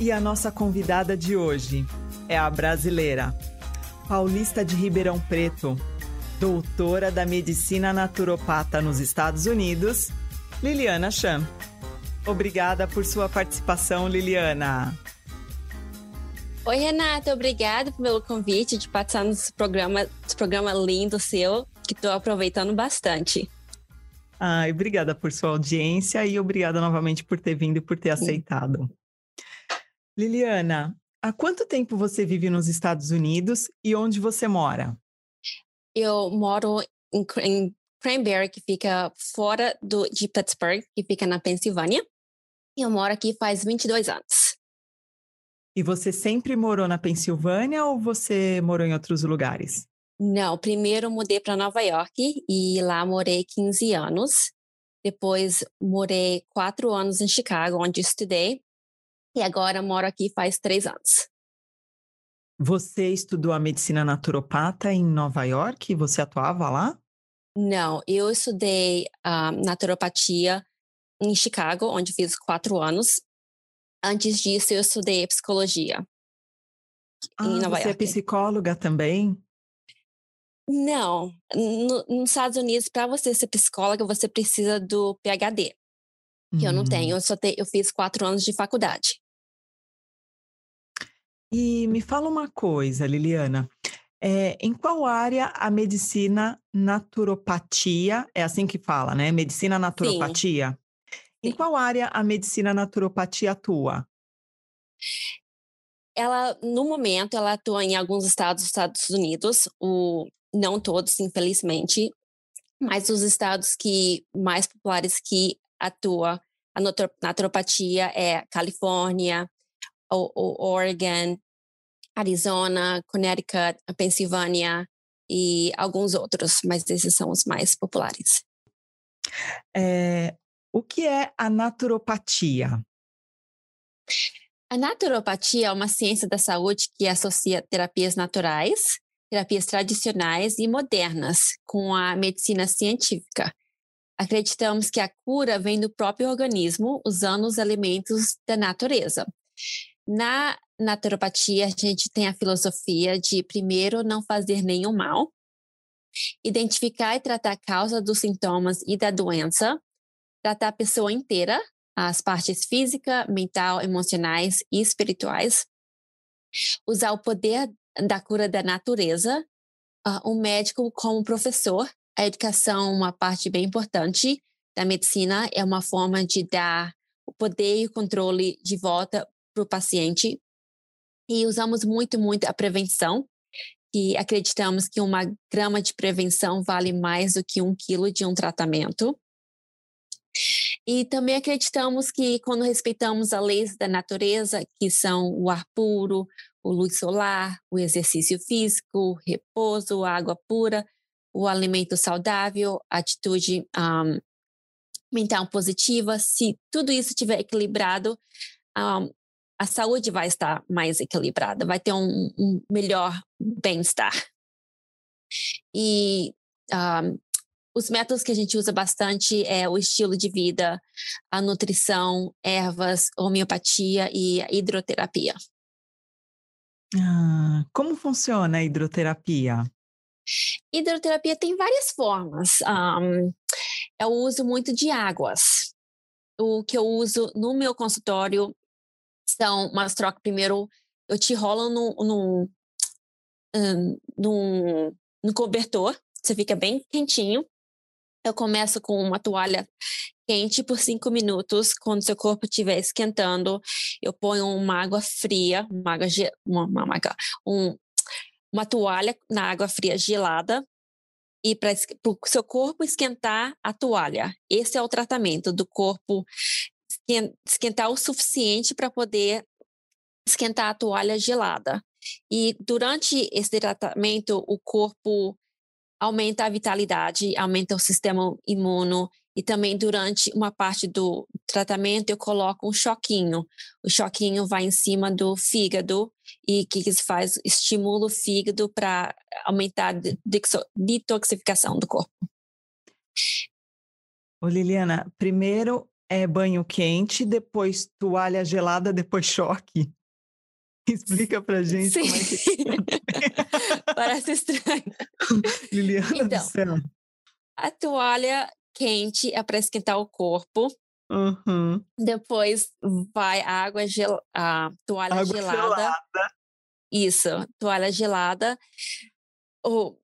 E a nossa convidada de hoje é a brasileira, paulista de Ribeirão Preto, doutora da medicina naturopata nos Estados Unidos, Liliana Chan. Obrigada por sua participação, Liliana. Oi, Renata, obrigada pelo convite de participar nesse programa, esse programa lindo seu, que estou aproveitando bastante. Ai, obrigada por sua audiência e obrigada novamente por ter vindo e por ter aceitado. Liliana, há quanto tempo você vive nos Estados Unidos e onde você mora? Eu moro em, em Cranberry, que fica fora do, de Pittsburgh, que fica na Pensilvânia. Eu moro aqui faz 22 anos. E você sempre morou na Pensilvânia ou você morou em outros lugares? Não, primeiro mudei para Nova York e lá morei 15 anos. Depois morei quatro anos em Chicago, onde estudei. E agora moro aqui faz três anos. Você estudou a medicina naturopata em Nova York? Você atuava lá? Não, eu estudei uh, naturopatia em Chicago, onde fiz quatro anos. Antes disso, eu estudei psicologia. Ah, em Nova você é York. é psicóloga também? Não. No, nos Estados Unidos, para você ser psicóloga, você precisa do PhD. Que eu não tenho. Hum. Eu, só te, eu fiz quatro anos de faculdade. E me fala uma coisa, Liliana. É, em qual área a medicina naturopatia, é assim que fala, né? Medicina naturopatia? Sim. Em qual área a medicina naturopatia atua? Ela, no momento, ela atua em alguns estados dos Estados Unidos, o, não todos, infelizmente, mas os estados que mais populares que atua a naturopatia é Califórnia, Oregon, Arizona, Connecticut, Pensilvânia e alguns outros, mas esses são os mais populares. É, o que é a naturopatia? A naturopatia é uma ciência da saúde que associa terapias naturais, terapias tradicionais e modernas com a medicina científica. Acreditamos que a cura vem do próprio organismo usando os alimentos da natureza. Na naturopatia, a gente tem a filosofia de primeiro não fazer nenhum mal, identificar e tratar a causa dos sintomas e da doença, tratar a pessoa inteira, as partes física, mental, emocionais e espirituais. Usar o poder da cura da natureza, o médico como professor. A educação é uma parte bem importante da medicina, é uma forma de dar o poder e o controle de volta para o paciente. E usamos muito, muito a prevenção, que acreditamos que uma grama de prevenção vale mais do que um quilo de um tratamento. E também acreditamos que quando respeitamos as leis da natureza, que são o ar puro, o luz solar, o exercício físico, repouso, água pura, o alimento saudável, atitude um, mental positiva, se tudo isso estiver equilibrado, um, a saúde vai estar mais equilibrada, vai ter um, um melhor bem-estar. E um, os métodos que a gente usa bastante é o estilo de vida, a nutrição, ervas, homeopatia e hidroterapia. Ah, como funciona a hidroterapia? Hidroterapia tem várias formas. Um, eu uso muito de águas. O que eu uso no meu consultório são umas trocas. Primeiro, eu te rolo no, no, um, no cobertor, você fica bem quentinho. Eu começo com uma toalha quente por cinco minutos. Quando seu corpo estiver esquentando, eu ponho uma água fria, uma, água, uma, uma, um, uma toalha na água fria gelada e para o seu corpo esquentar a toalha. Esse é o tratamento do corpo esquentar o suficiente para poder esquentar a toalha gelada. E durante esse tratamento, o corpo aumenta a vitalidade, aumenta o sistema imuno e também durante uma parte do tratamento eu coloco um choquinho. O choquinho vai em cima do fígado e que isso faz? Estimula o fígado para aumentar a detoxificação do corpo. Ô Liliana, primeiro é banho quente, depois toalha gelada, depois choque. Explica pra gente Sim. como é que Parece estranho. Liliana então, do céu. A toalha quente é para esquentar o corpo. Uhum. Depois vai a água gel... a toalha água gelada. gelada. Isso, toalha gelada. O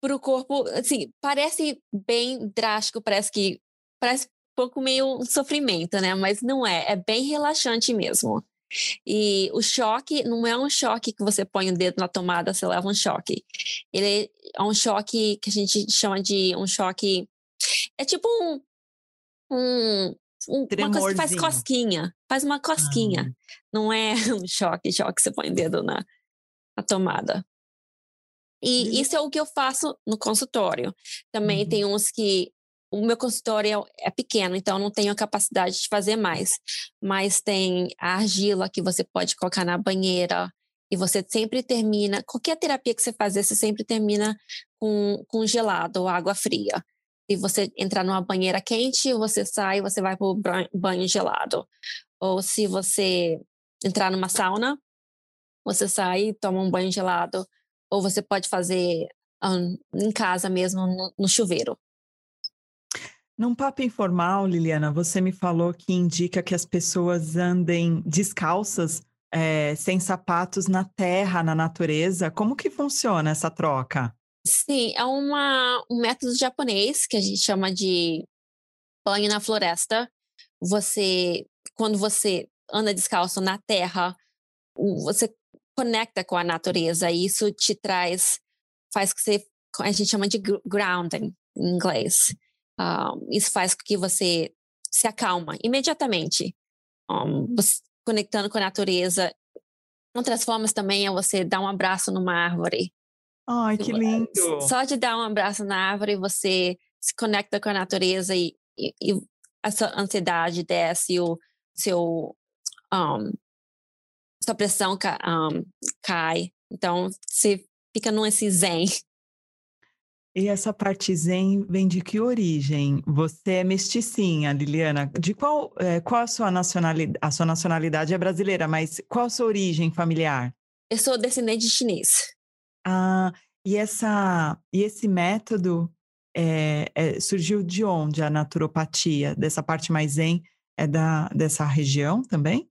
para o corpo, assim, parece bem drástico, parece que parece pouco meio um sofrimento, né? Mas não é, é bem relaxante mesmo. E o choque não é um choque que você põe o dedo na tomada, você leva um choque. Ele é um choque que a gente chama de um choque. É tipo um. um, um uma coisa que faz cosquinha. Faz uma cosquinha. Ah. Não é um choque, choque que você põe o dedo na, na tomada. E uhum. isso é o que eu faço no consultório. Também uhum. tem uns que o meu consultório é, é pequeno, então não tenho a capacidade de fazer mais. Mas tem a argila que você pode colocar na banheira e você sempre termina, qualquer terapia que você fazer, você sempre termina com, com gelado ou água fria. Se você entrar numa banheira quente, você sai, você vai para o banho gelado. Ou se você entrar numa sauna, você sai e toma um banho gelado. Ou você pode fazer um, em casa mesmo, no, no chuveiro. Num papo informal, Liliana, você me falou que indica que as pessoas andem descalças, é, sem sapatos na terra, na natureza. Como que funciona essa troca? Sim, é uma, um método japonês que a gente chama de banho na floresta. Você, quando você anda descalço na terra, você conecta com a natureza e isso te traz, faz que você, a gente chama de grounding em inglês. Uh, isso faz com que você se acalma imediatamente. Um, você, conectando com a natureza. Outras formas também é você dar um abraço numa árvore. Ai, que lindo! Só de dar um abraço na árvore, você se conecta com a natureza e, e, e a sua ansiedade desce, o seu um, sua pressão um, cai. Então, você fica nesse zen. E essa parte zen vem de que origem? Você é mesticinha, Liliana. De qual, é, qual a sua nacionalidade? A sua nacionalidade é brasileira, mas qual a sua origem familiar? Eu sou descendente de chinês. Ah, e, essa, e esse método é, é, surgiu de onde? A naturopatia, dessa parte mais zen, é da, dessa região também?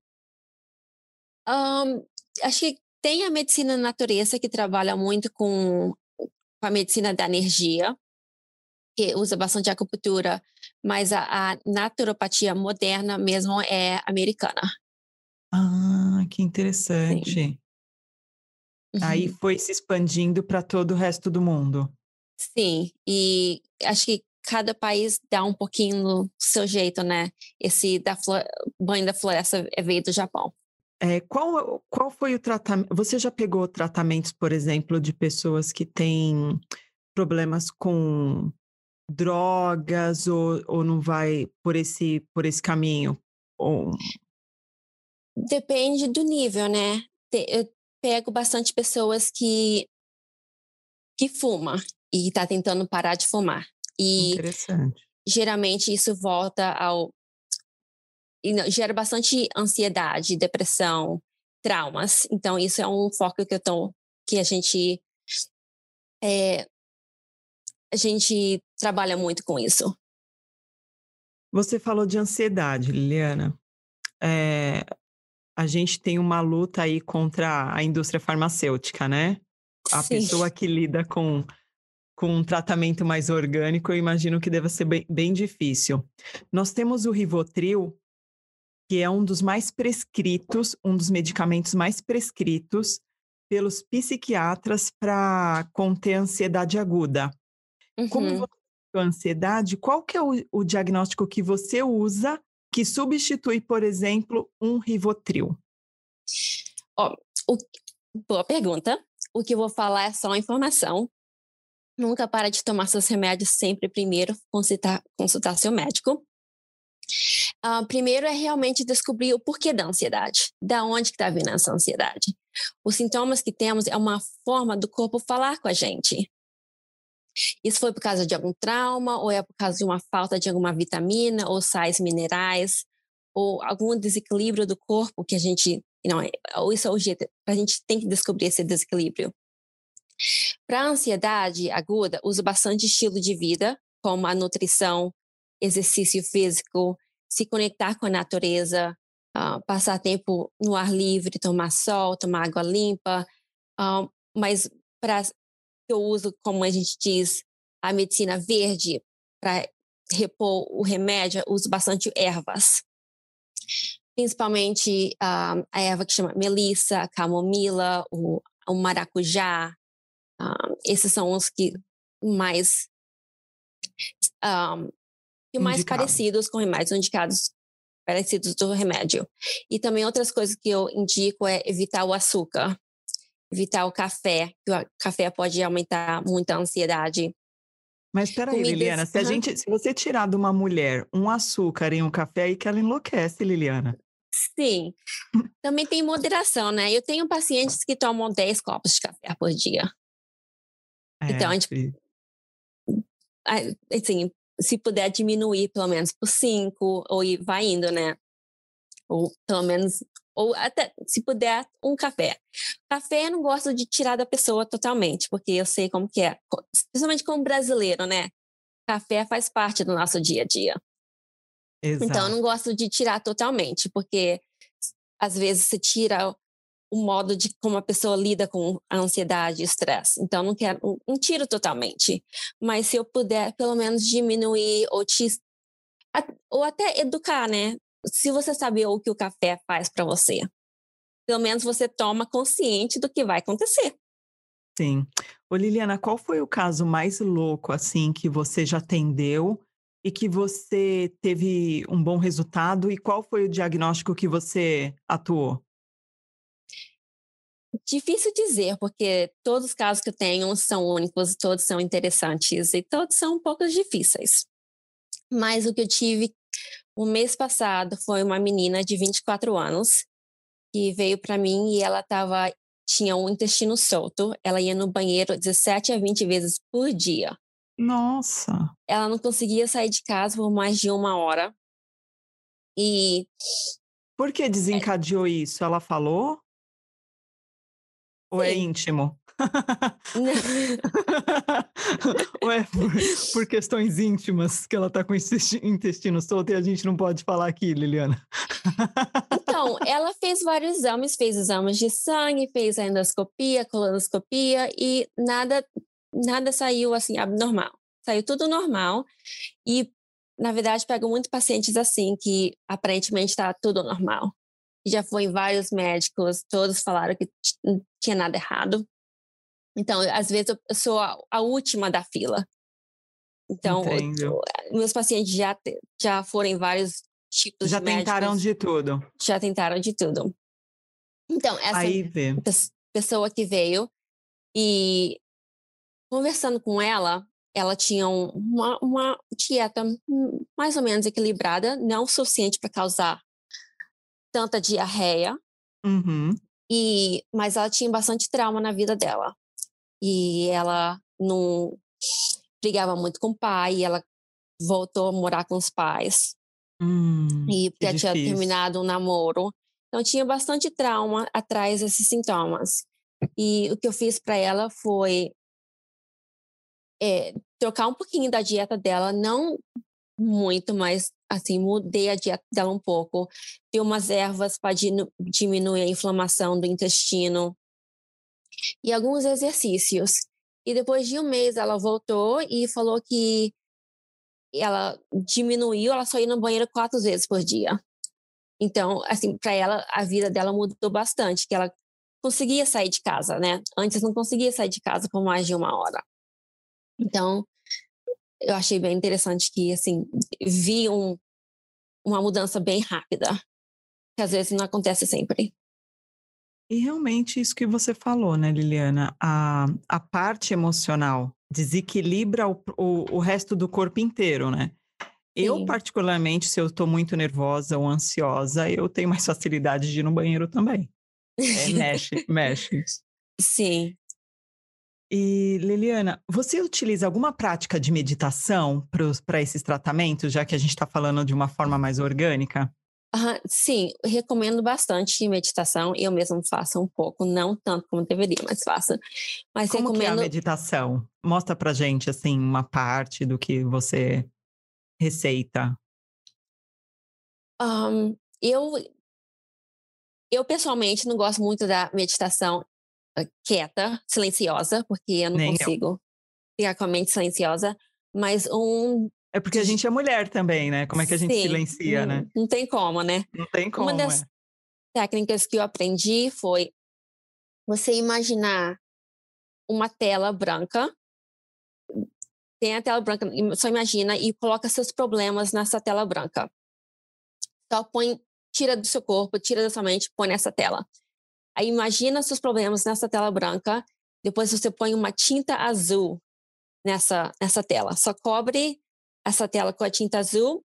Um, acho que tem a medicina natureza que trabalha muito com com a medicina da energia, que usa bastante acupuntura, mas a, a naturopatia moderna mesmo é americana. Ah, que interessante. Uhum. Aí foi se expandindo para todo o resto do mundo. Sim, e acho que cada país dá um pouquinho do seu jeito, né? Esse da banho da floresta veio do Japão. É, qual, qual foi o tratamento? Você já pegou tratamentos, por exemplo, de pessoas que têm problemas com drogas ou, ou não vai por esse, por esse caminho? Ou... Depende do nível, né? Eu pego bastante pessoas que, que fumam e está tentando parar de fumar. E geralmente isso volta ao e gera bastante ansiedade, depressão, traumas. Então, isso é um foco que eu tô, que a gente é, a gente trabalha muito com isso. Você falou de ansiedade, Liliana. É, a gente tem uma luta aí contra a indústria farmacêutica, né? A Sim. pessoa que lida com, com um tratamento mais orgânico, eu imagino que deva ser bem, bem difícil. Nós temos o Rivotril, que é um dos mais prescritos, um dos medicamentos mais prescritos pelos psiquiatras para conter ansiedade aguda. Uhum. Como você tem ansiedade, qual que é o, o diagnóstico que você usa que substitui, por exemplo, um Rivotril? Ó, o, boa pergunta. O que eu vou falar é só informação. Nunca para de tomar seus remédios sempre primeiro consultar, consultar seu médico. Uh, primeiro é realmente descobrir o porquê da ansiedade, da onde está vindo essa ansiedade. Os sintomas que temos é uma forma do corpo falar com a gente. Isso foi por causa de algum trauma, ou é por causa de uma falta de alguma vitamina, ou sais minerais, ou algum desequilíbrio do corpo que a gente. Não, ou isso é o jeito, a gente tem que descobrir esse desequilíbrio. Para a ansiedade aguda, uso bastante estilo de vida, como a nutrição, exercício físico, se conectar com a natureza, uh, passar tempo no ar livre, tomar sol, tomar água limpa. Uh, mas para eu uso, como a gente diz, a medicina verde para repor o remédio, uso bastante ervas. Principalmente uh, a erva que chama melissa, camomila, o, o maracujá. esses são os que mais um, e mais Indicado. parecidos com remédios indicados parecidos do remédio. E também outras coisas que eu indico é evitar o açúcar, evitar o café, que o café pode aumentar muito a ansiedade. Mas espera aí, Liliana, se, a gente, se você tirar de uma mulher um açúcar em um café, aí que ela enlouquece, Liliana. Sim. Também tem moderação, né? Eu tenho pacientes que tomam 10 copos de café por dia. É, então, a gente... Assim, se puder diminuir pelo menos por cinco, ou vai indo, né? Ou pelo menos, ou até, se puder, um café. Café eu não gosto de tirar da pessoa totalmente, porque eu sei como que é, principalmente como brasileiro, né? Café faz parte do nosso dia a dia. Exato. Então, eu não gosto de tirar totalmente, porque às vezes você tira o modo de como a pessoa lida com a ansiedade e estresse. Então, não quero um, um tiro totalmente, mas se eu puder, pelo menos diminuir ou te ou até educar, né? Se você sabe o que o café faz para você, pelo menos você toma consciente do que vai acontecer. Sim. Ô Liliana, qual foi o caso mais louco assim que você já atendeu e que você teve um bom resultado e qual foi o diagnóstico que você atuou? Difícil dizer, porque todos os casos que eu tenho são únicos, todos são interessantes e todos são um pouco difíceis. Mas o que eu tive o mês passado foi uma menina de 24 anos que veio para mim e ela tava tinha um intestino solto, ela ia no banheiro 17 a 20 vezes por dia. Nossa. Ela não conseguia sair de casa por mais de uma hora. E por que desencadeou é... isso? Ela falou? Ou é íntimo? Ou é por, por, questões íntimas que ela está com intestino solto e a gente não pode falar aqui, Liliana? então, ela fez vários exames, fez exames de sangue, fez a endoscopia, colonoscopia e nada, nada saiu assim abnormal. Saiu tudo normal e, na verdade, pego muito pacientes assim que aparentemente está tudo normal já foi em vários médicos, todos falaram que não tinha nada errado. Então, às vezes eu sou a, a última da fila. Então, eu, meus pacientes já, já foram em vários tipos já de Já tentaram de tudo. Já tentaram de tudo. Então, essa Aí, pessoa que veio e conversando com ela, ela tinha uma, uma dieta mais ou menos equilibrada, não suficiente para causar tanta diarreia. Uhum. E, mas ela tinha bastante trauma na vida dela. E ela não brigava muito com o pai, ela voltou a morar com os pais. Hum, e porque ela tinha terminado um namoro. Então tinha bastante trauma atrás desses sintomas. E o que eu fiz para ela foi é, trocar um pouquinho da dieta dela, não muito, mas assim, mudei a dieta dela um pouco. Dei umas ervas para diminuir a inflamação do intestino e alguns exercícios. E depois de um mês ela voltou e falou que ela diminuiu, ela só ia no banheiro quatro vezes por dia. Então, assim, para ela a vida dela mudou bastante, que ela conseguia sair de casa, né? Antes não conseguia sair de casa por mais de uma hora. Então, eu achei bem interessante que, assim, vi um, uma mudança bem rápida, que às vezes não acontece sempre. E realmente isso que você falou, né, Liliana? A, a parte emocional desequilibra o, o, o resto do corpo inteiro, né? Sim. Eu, particularmente, se eu estou muito nervosa ou ansiosa, eu tenho mais facilidade de ir no banheiro também. É, mexe, mexe. Sim. E Liliana, você utiliza alguma prática de meditação para esses tratamentos, já que a gente está falando de uma forma mais orgânica? Uh, sim, recomendo bastante meditação. Eu mesmo faço um pouco, não tanto como deveria, mas faço. Mas como recomendo... que é a meditação? Mostra pra gente, assim, uma parte do que você receita. Um, eu, eu, pessoalmente, não gosto muito da meditação quieta, silenciosa, porque eu não Nem consigo eu. ficar com a mente silenciosa. Mas um é porque a gente é mulher também, né? Como é que a gente Sim, silencia, não, né? Não tem como, né? Não tem como. Uma das é. técnicas que eu aprendi foi você imaginar uma tela branca. Tem a tela branca, só imagina e coloca seus problemas nessa tela branca. Só põe, tira do seu corpo, tira da sua mente, põe nessa tela. Aí imagina seus problemas nessa tela branca, depois você põe uma tinta azul nessa, nessa tela. Só cobre essa tela com a tinta azul.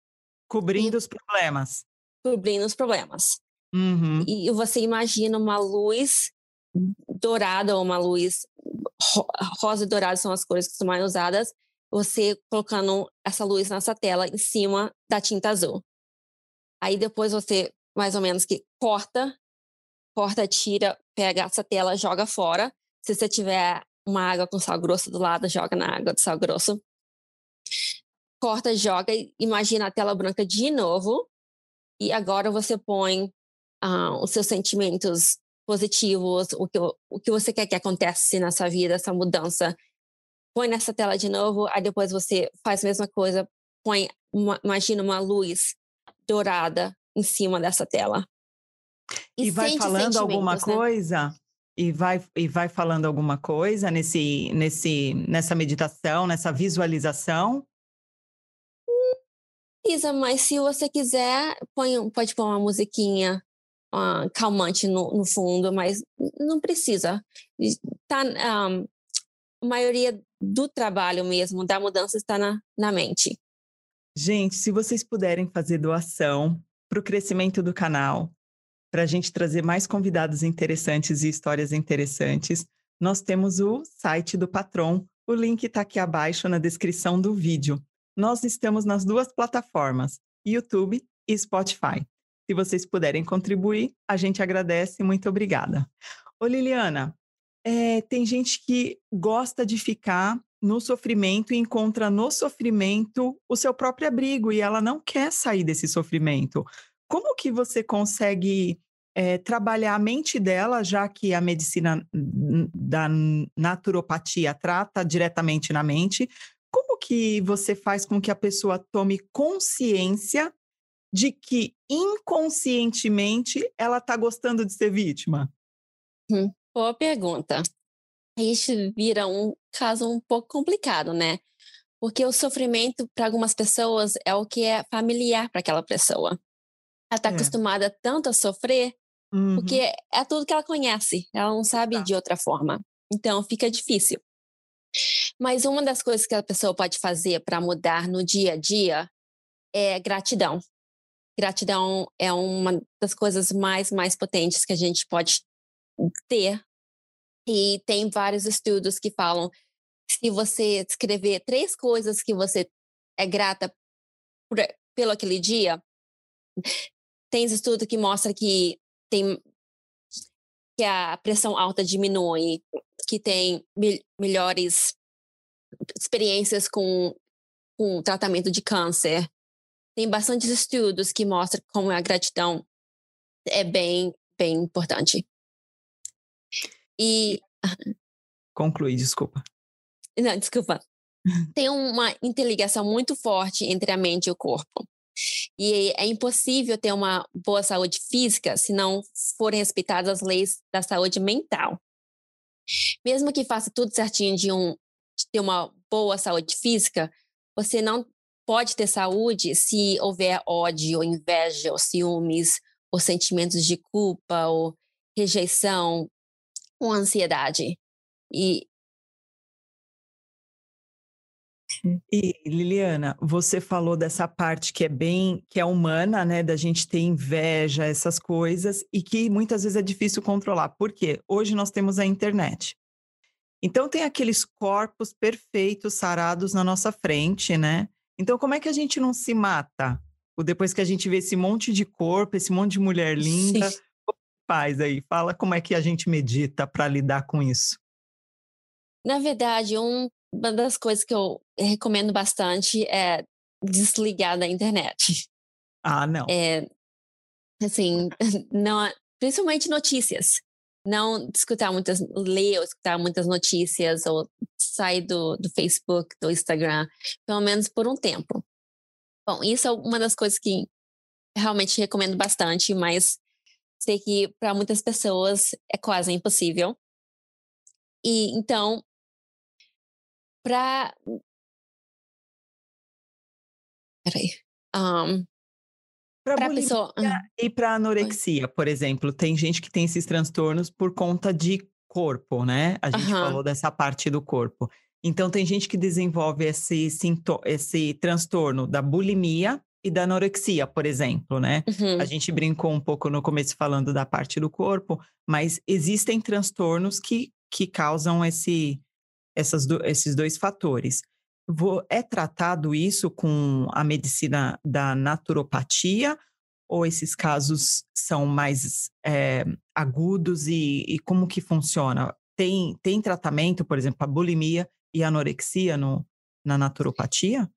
Cobrindo os problemas. Cobrindo os problemas. Uhum. E você imagina uma luz dourada ou uma luz rosa e dourada são as cores que são mais usadas. Você colocando essa luz nessa tela em cima da tinta azul. Aí depois você mais ou menos que corta, corta, tira, pega essa tela, joga fora. Se você tiver uma água com sal grosso do lado, joga na água de sal grosso corta, joga, imagina a tela branca de novo e agora você põe uh, os seus sentimentos positivos, o que, o que você quer que aconteça nessa vida, essa mudança. Põe nessa tela de novo, aí depois você faz a mesma coisa, põe, uma, imagina uma luz dourada em cima dessa tela. E, e vai falando alguma né? coisa? E vai, e vai falando alguma coisa nesse, nesse, nessa meditação, nessa visualização? precisa, mas se você quiser, põe, pode pôr uma musiquinha uh, calmante no, no, fundo, mas não precisa. Tá, um, a maioria do trabalho mesmo, da mudança, está na, na mente. Gente, se vocês puderem fazer doação para o crescimento do canal, para a gente trazer mais convidados interessantes e histórias interessantes, nós temos o site do Patron. O link está aqui abaixo na descrição do vídeo. Nós estamos nas duas plataformas, YouTube e Spotify. Se vocês puderem contribuir, a gente agradece. Muito obrigada. Ô Liliana, é, tem gente que gosta de ficar no sofrimento e encontra no sofrimento o seu próprio abrigo e ela não quer sair desse sofrimento. Como que você consegue é, trabalhar a mente dela, já que a medicina da naturopatia trata diretamente na mente? Como que você faz com que a pessoa tome consciência de que inconscientemente ela está gostando de ser vítima? Hum, boa pergunta. Isso vira um caso um pouco complicado, né? Porque o sofrimento para algumas pessoas é o que é familiar para aquela pessoa. Ela está é. acostumada tanto a sofrer, uhum. porque é tudo que ela conhece, ela não sabe tá. de outra forma. Então fica difícil. Mas uma das coisas que a pessoa pode fazer para mudar no dia a dia é gratidão. Gratidão é uma das coisas mais, mais potentes que a gente pode ter. E tem vários estudos que falam se você escrever três coisas que você é grata por, pelo aquele dia, tem estudo que mostra que tem que a pressão alta diminui, que tem me melhores experiências com, com tratamento de câncer. Tem bastantes estudos que mostram como a gratidão é bem, bem importante. E. Conclui, desculpa. Não, desculpa. Tem uma interligação muito forte entre a mente e o corpo. E é impossível ter uma boa saúde física se não forem respeitadas as leis da saúde mental. Mesmo que faça tudo certinho de, um, de ter uma boa saúde física, você não pode ter saúde se houver ódio, ou inveja, ou ciúmes, ou sentimentos de culpa, ou rejeição, com ansiedade. E E Liliana, você falou dessa parte que é bem, que é humana, né, da gente ter inveja, essas coisas, e que muitas vezes é difícil controlar. Por quê? Hoje nós temos a internet. Então tem aqueles corpos perfeitos, sarados na nossa frente, né? Então como é que a gente não se mata? Depois que a gente vê esse monte de corpo, esse monte de mulher linda, Sim. faz aí? Fala como é que a gente medita para lidar com isso. Na verdade, um uma das coisas que eu recomendo bastante é desligar da internet. Ah, não. É, assim, não, principalmente notícias. Não escutar muitas, ler ou escutar muitas notícias ou sair do, do Facebook, do Instagram, pelo menos por um tempo. Bom, isso é uma das coisas que realmente recomendo bastante, mas sei que para muitas pessoas é quase impossível. E então, para. Peraí. Um, para pessoa. E para anorexia, por exemplo, tem gente que tem esses transtornos por conta de corpo, né? A gente uhum. falou dessa parte do corpo. Então, tem gente que desenvolve esse, esse transtorno da bulimia e da anorexia, por exemplo, né? Uhum. A gente brincou um pouco no começo falando da parte do corpo, mas existem transtornos que, que causam esse, essas do, esses dois fatores. É tratado isso com a medicina da naturopatia ou esses casos são mais é, agudos e, e, como que funciona? Tem, tem tratamento, por exemplo, a bulimia e a anorexia no, na naturopatia?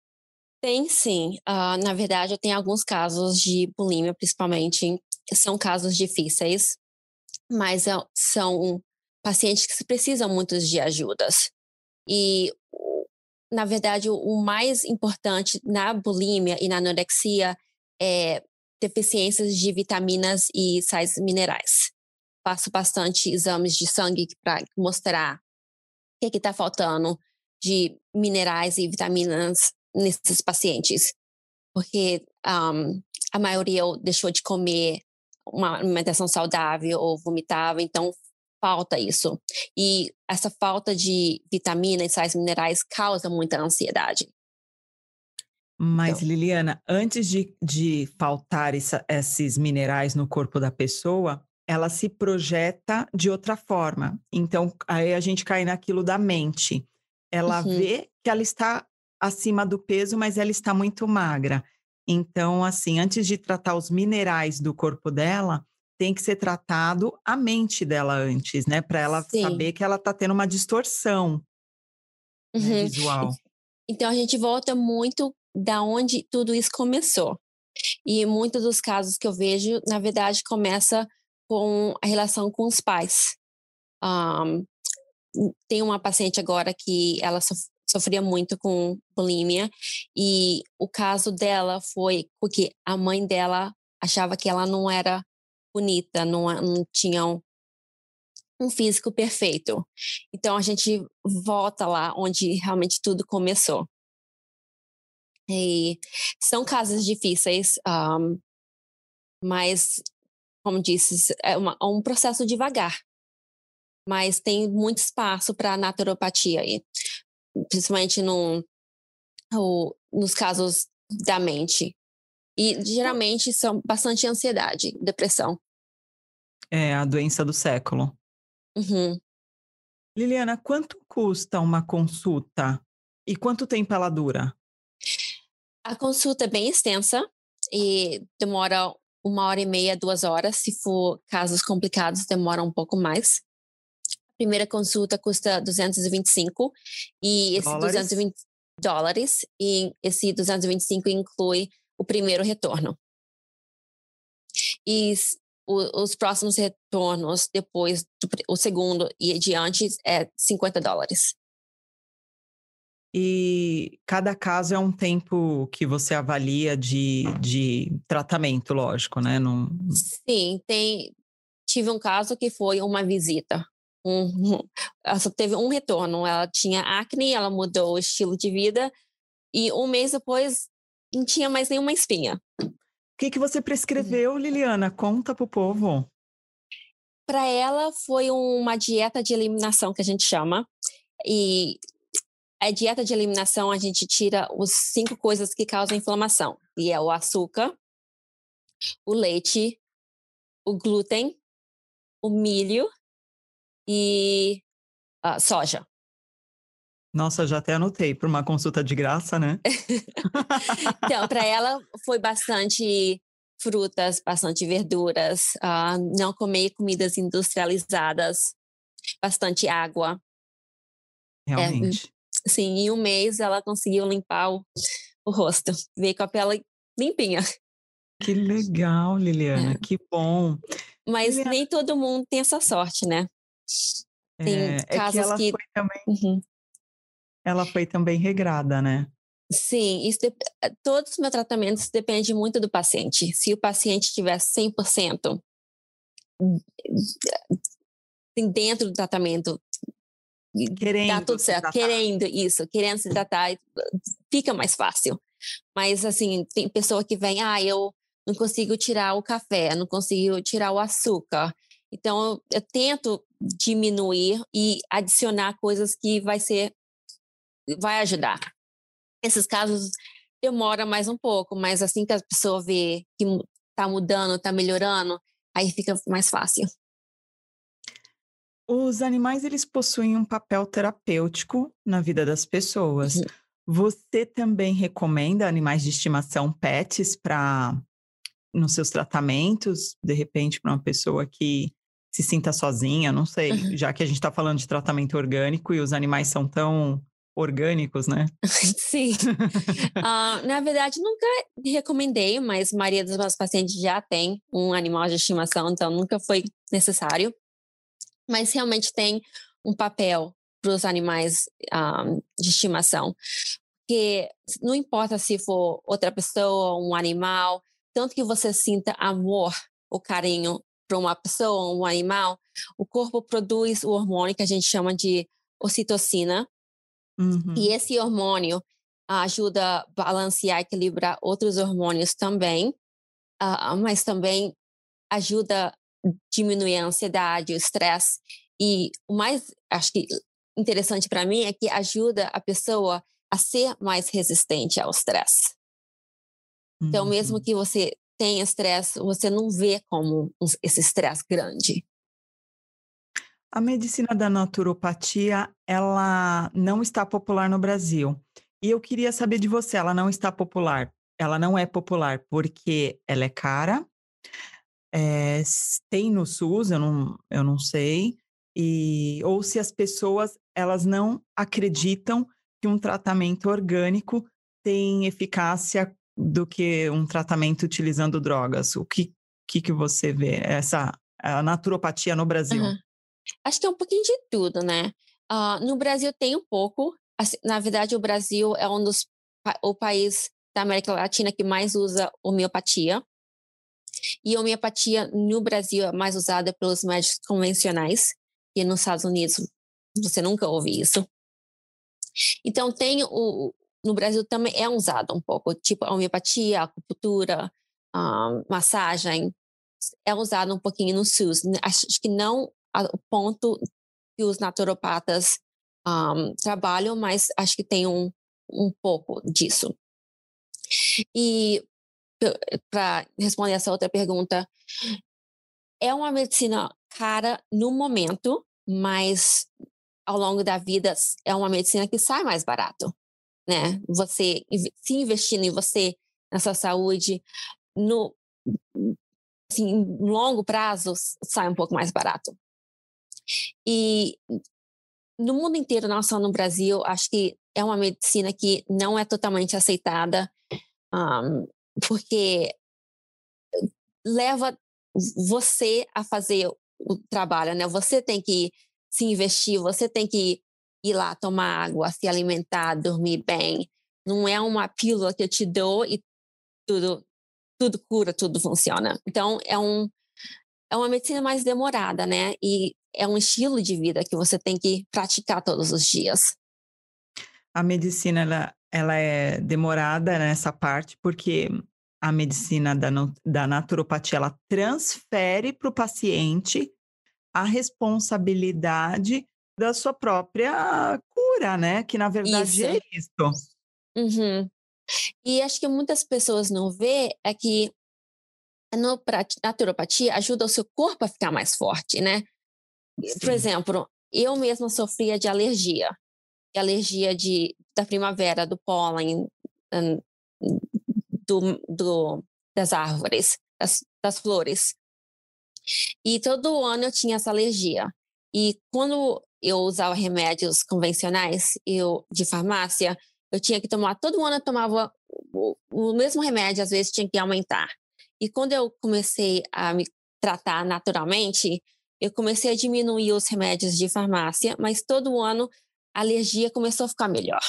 Tem sim. Uh, na verdade, tem alguns casos de bulimia, principalmente, são casos difíceis, mas uh, são pacientes que precisam muito de ajudas. E, na verdade, o mais importante na bulimia e na anorexia é deficiências de vitaminas e sais minerais. Faço bastante exames de sangue para mostrar o que está faltando de minerais e vitaminas nesses pacientes. Porque um, a maioria deixou de comer uma alimentação saudável ou vomitava, então falta isso. E essa falta de vitamina e sais minerais causa muita ansiedade. Mas, então. Liliana, antes de, de faltar essa, esses minerais no corpo da pessoa, ela se projeta de outra forma. Então, aí a gente cai naquilo da mente. Ela uhum. vê que ela está acima do peso, mas ela está muito magra. Então, assim, antes de tratar os minerais do corpo dela, tem que ser tratado a mente dela antes, né? Para ela Sim. saber que ela está tendo uma distorção né, uhum. né, visual. Então a gente volta muito da onde tudo isso começou. E muitos dos casos que eu vejo, na verdade, começa com a relação com os pais. Um, tem uma paciente agora que ela sofria muito com bulimia e o caso dela foi porque a mãe dela achava que ela não era bonita, não, não tinham um físico perfeito. Então a gente volta lá onde realmente tudo começou. E são casos difíceis, um, mas, como disse, é, uma, é um processo devagar. Mas tem muito espaço para naturopatia aí, principalmente no, no, nos casos da mente. E geralmente são bastante ansiedade, depressão. É a doença do século. Uhum. Liliana, quanto custa uma consulta e quanto tempo ela dura? A consulta é bem extensa e demora uma hora e meia, duas horas. Se for casos complicados, demora um pouco mais. A primeira consulta custa 225 e esse dólares. 220 dólares e esse 225 inclui o primeiro retorno. E o, os próximos retornos depois do o segundo e adiante é 50 dólares. E cada caso é um tempo que você avalia de, de tratamento, lógico, né? Não... Sim, tem. Tive um caso que foi uma visita. Um, ela só teve um retorno. Ela tinha acne, ela mudou o estilo de vida e um mês depois não tinha mais nenhuma espinha. O que, que você prescreveu, Liliana? Conta pro povo. para ela foi uma dieta de eliminação que a gente chama. E a dieta de eliminação a gente tira os cinco coisas que causam inflamação, e é o açúcar, o leite, o glúten, o milho e a soja. Nossa, já até anotei para uma consulta de graça, né? então, para ela foi bastante frutas, bastante verduras, uh, não comer comidas industrializadas, bastante água. Realmente. É, sim, em um mês ela conseguiu limpar o, o rosto, veio com a pele limpinha. Que legal, Liliana, é. que bom. Mas Liliana... nem todo mundo tem essa sorte, né? Tem é, casos é que ela que... Foi também, uhum. Ela foi também regrada, né? Sim, isso de... Eh, todos os meus tratamentos dependem muito do paciente. Se o paciente tiver 100% dentro do tratamento, querendo tá tudo certo, querendo isso, querendo se tratar, fica mais fácil. Mas, assim, tem pessoa que vem, ah, eu não consigo tirar o café, não consigo tirar o açúcar. Então, eu, eu tento diminuir e adicionar coisas que vai ser, vai ajudar. Esses casos demora mais um pouco, mas assim que a pessoa vê que está mudando, está melhorando, aí fica mais fácil. Os animais eles possuem um papel terapêutico na vida das pessoas. Uhum. Você também recomenda animais de estimação pets para nos seus tratamentos, de repente para uma pessoa que se sinta sozinha, não sei, uhum. já que a gente está falando de tratamento orgânico e os animais são tão orgânicos, né? Sim. uh, na verdade, nunca recomendei, mas a maioria dos meus pacientes já tem um animal de estimação, então nunca foi necessário. Mas realmente tem um papel para os animais um, ah, de estimação. Porque não importa se for outra pessoa, um animal, tanto que você sinta amor ou carinho para uma pessoa um animal, o corpo produz o hormônio que a gente chama de ocitocina, Uhum. E esse hormônio ajuda a balancear, equilibrar outros hormônios também, uh, mas também ajuda a diminuir a ansiedade, o estresse. E o mais, acho que interessante para mim é que ajuda a pessoa a ser mais resistente ao estresse. Uhum. Então, mesmo uhum. que você tenha estresse, você não vê como esse estresse grande. A medicina da naturopatia, ela não está popular no Brasil. E eu queria saber de você, ela não está popular. Ela não é popular porque ela é cara, é, tem no SUS, eu não, eu não sei, e, ou se as pessoas elas não acreditam que um tratamento orgânico tem eficácia do que um tratamento utilizando drogas. O que, que, que você vê essa a naturopatia no Brasil? Uhum. Acho que é um pouquinho de tudo, né? Uh, no Brasil tem um pouco. Assim, na verdade, o Brasil é um dos o país da América Latina que mais usa homeopatia. E homeopatia no Brasil é mais usada pelos médicos convencionais. E nos Estados Unidos você nunca ouve isso. Então tem o no Brasil também é usado um pouco, tipo a homeopatia, acupuntura, massagem é usado um pouquinho no SUS. Acho que não o ponto que os naturopatas um, trabalham, mas acho que tem um, um pouco disso. E para responder essa outra pergunta, é uma medicina cara no momento, mas ao longo da vida é uma medicina que sai mais barato, né? Você se investindo em você, na sua saúde, no assim, longo prazo sai um pouco mais barato. E no mundo inteiro, não só no Brasil, acho que é uma medicina que não é totalmente aceitada, um, porque leva você a fazer o trabalho, né? Você tem que se investir, você tem que ir lá tomar água, se alimentar, dormir bem. Não é uma pílula que eu te dou e tudo tudo cura, tudo funciona. Então é um é uma medicina mais demorada, né? E é um estilo de vida que você tem que praticar todos os dias. A medicina ela, ela é demorada nessa parte porque a medicina da, da naturopatia ela transfere para o paciente a responsabilidade da sua própria cura, né? Que na verdade é isso. é isso. Uhum. E acho que muitas pessoas não vê é que a naturopatia ajuda o seu corpo a ficar mais forte, né? Sim. Por exemplo, eu mesma sofria de alergia, de alergia de, da primavera, do pólen, do, do, das árvores, das, das flores. E todo ano eu tinha essa alergia. E quando eu usava remédios convencionais, eu de farmácia, eu tinha que tomar, todo ano eu tomava o, o mesmo remédio, às vezes tinha que aumentar. E quando eu comecei a me tratar naturalmente, eu comecei a diminuir os remédios de farmácia, mas todo ano a alergia começou a ficar melhor.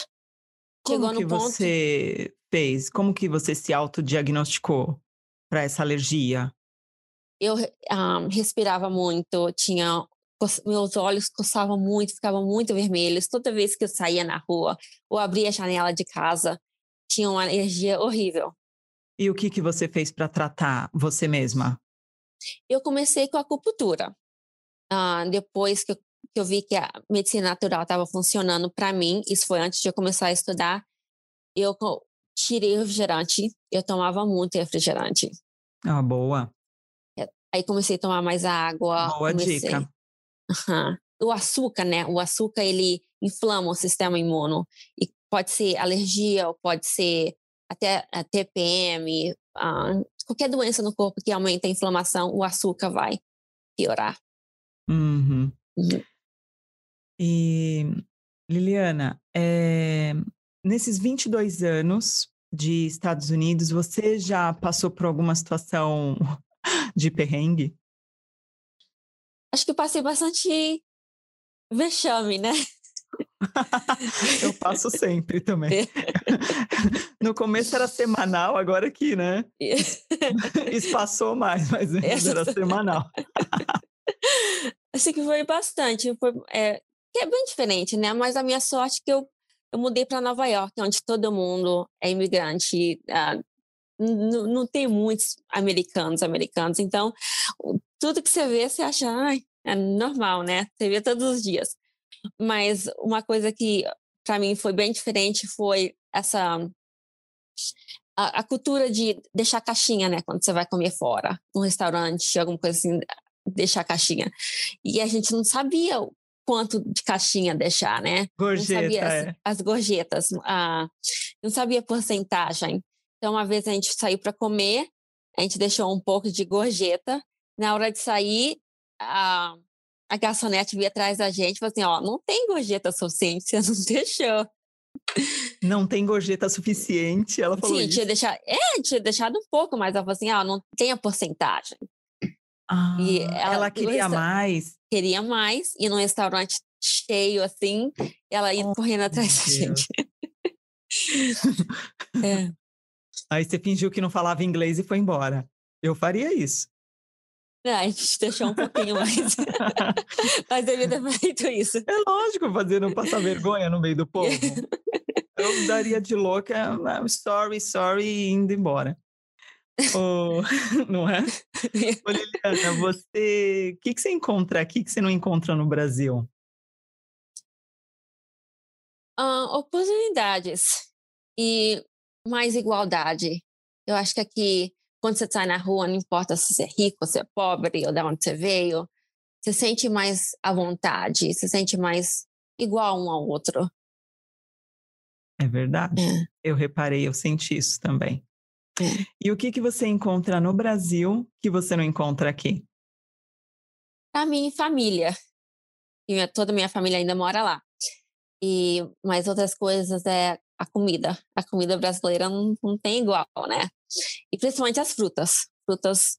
Como Chegou que ponto... você fez? Como que você se autodiagnosticou para essa alergia? Eu um, respirava muito, tinha meus olhos coçavam muito, ficavam muito vermelhos. Toda vez que eu saía na rua ou abria a janela de casa, tinha uma energia horrível. E o que, que você fez para tratar você mesma? Eu comecei com a acupuntura. Uh, depois que eu, que eu, vi que a medicina natural estava funcionando para mim, isso foi antes de eu começar a estudar, eu tirei o refrigerante. Eu tomava muito refrigerante. Ah, boa. É, aí comecei a tomar mais água. Boa comecei... dica. Uhum. O açúcar, né? O açúcar, ele inflama o sistema imuno. E pode ser alergia, ou pode ser até a TPM, uh, qualquer doença no corpo que aumenta a inflamação, o açúcar vai piorar. Uhum. E, Liliana, é, nesses 22 anos de Estados Unidos, você já passou por alguma situação de perrengue? acho que passei bastante vexame, né? eu passo sempre também. no começo era semanal, agora aqui, né? Espaçou mais, mas antes era semanal. Assim que foi bastante. Foi, é, é bem diferente, né? Mas a minha sorte é que eu, eu mudei para Nova York, onde todo mundo é imigrante. Uh, não tem muitos americanos, americanos. Então, tudo que você vê, você acha, ai, é normal, né? Você vê todos os dias. Mas uma coisa que para mim foi bem diferente foi essa a, a, cultura de deixar caixinha, né? Quando você vai comer fora, num restaurante, alguma coisa assim, deixar caixinha. E a gente não sabia quanto de caixinha deixar, né? Gorjeta, não sabia é. as, as, gorjetas, ah, não sabia a porcentagem. Então, uma vez a gente saiu para comer, a gente deixou um pouco de gorjeta. Na hora de sair, a, a garçonete veio atrás da gente e falou assim: ó, não tem gorjeta suficiente, você não deixou. Não tem gorjeta suficiente, ela falou Sim, isso. tinha deixado, é, tinha deixado um pouco, mas ela falou assim: ó, não tem a porcentagem. Ah, e ela, ela queria mais. Queria mais, e num restaurante cheio assim, ela ia oh, correndo atrás da gente. é. Aí você fingiu que não falava inglês e foi embora. Eu faria isso. Não, a gente deixou um pouquinho mais. Mas devia ter feito isso. É lógico, fazer não passar vergonha no meio do povo. Eu daria de louca, sorry, sorry, e indo embora. Oh, não é? Ô, Liliana, você. O que, que você encontra aqui que você não encontra no Brasil? Uh, oportunidades e mais igualdade. Eu acho que aqui, quando você está na rua, não importa se você é rico, se é pobre ou de onde você veio, você sente mais à vontade, você sente mais igual um ao outro. É verdade. É. Eu reparei, eu senti isso também. É. E o que, que você encontra no Brasil que você não encontra aqui? A minha família. E toda a minha família ainda mora lá. E mais outras coisas é a comida. A comida brasileira não, não tem igual, né? E principalmente as frutas. Frutas,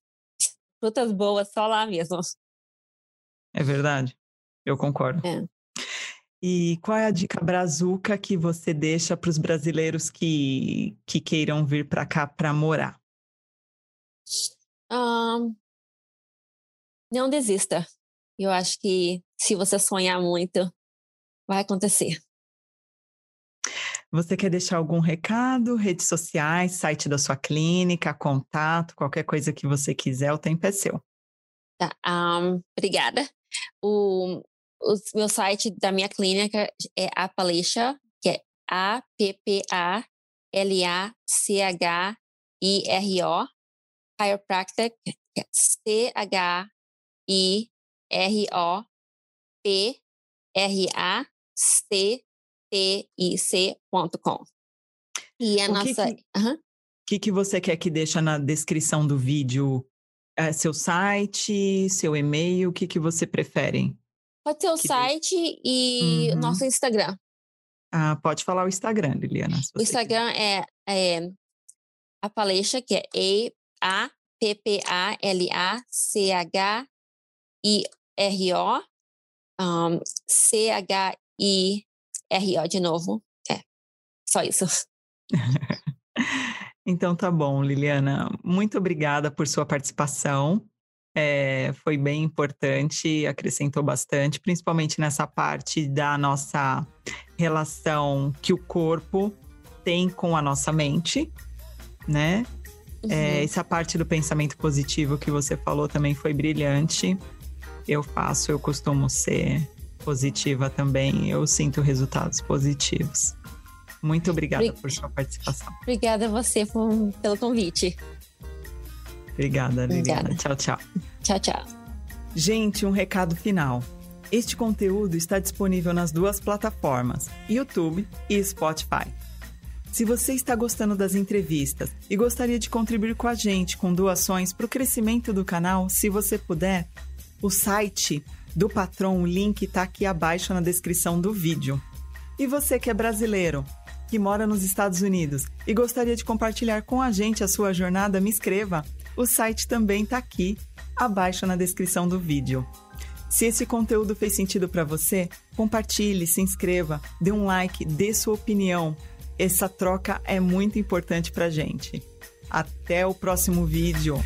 frutas boas só lá mesmo. É verdade. Eu concordo. É. E qual é a dica brazuca que você deixa para os brasileiros que, que queiram vir para cá para morar? Um, não desista. Eu acho que se você sonhar muito, vai acontecer. Você quer deixar algum recado? Redes sociais, site da sua clínica, contato, qualquer coisa que você quiser, o tempo é seu. Tá, um, obrigada. O, o meu site da minha clínica é Appalachia, que é A-P-P-A-L-A-C-H-I-R-O, Chiropractic, que é C-H-I-R-O-P-R-A-C-T-I-C.com. E a O que nossa. que- Aham. O que, que você quer que deixa na descrição do vídeo? É, seu site, seu e-mail, o que, que você prefere? Pode ser o Que- site e o Uhum. nosso Instagram. Ah, pode falar o Instagram, Liliana. O Instagram é, é a palestra, que é A-P-P-A-L-A-C-H-I-R-O, um, C-H-I-R-O de novo. É, só isso. Então tá bom, Liliana. Muito obrigada por sua participação. É, foi bem importante, acrescentou bastante, principalmente nessa parte da nossa relação que o corpo tem com a nossa mente, né? É, Uhum. essa parte do pensamento positivo que você falou também foi brilhante. Eu faço, eu costumo ser positiva também. Eu sinto resultados positivos. Muito obrigada Obri- por sua participação. Obrigada a você por- pelo convite. Obrigada, Liliana. Obrigada. Tchau, tchau. Tchau, tchau. Gente, um recado final. Este conteúdo está disponível nas duas plataformas, YouTube e Spotify. Se você está gostando das entrevistas e gostaria de contribuir com a gente com doações para o crescimento do canal, se você puder, o site do Patron, o link está aqui abaixo na descrição do vídeo. E você que é brasileiro, que mora nos Estados Unidos e gostaria de compartilhar com a gente a sua jornada, me escreva. O site também está aqui abaixo na descrição do vídeo. Se esse conteúdo fez sentido para você, compartilhe, se inscreva, dê um like, dê sua opinião. Essa troca é muito importante para gente. Até o próximo vídeo.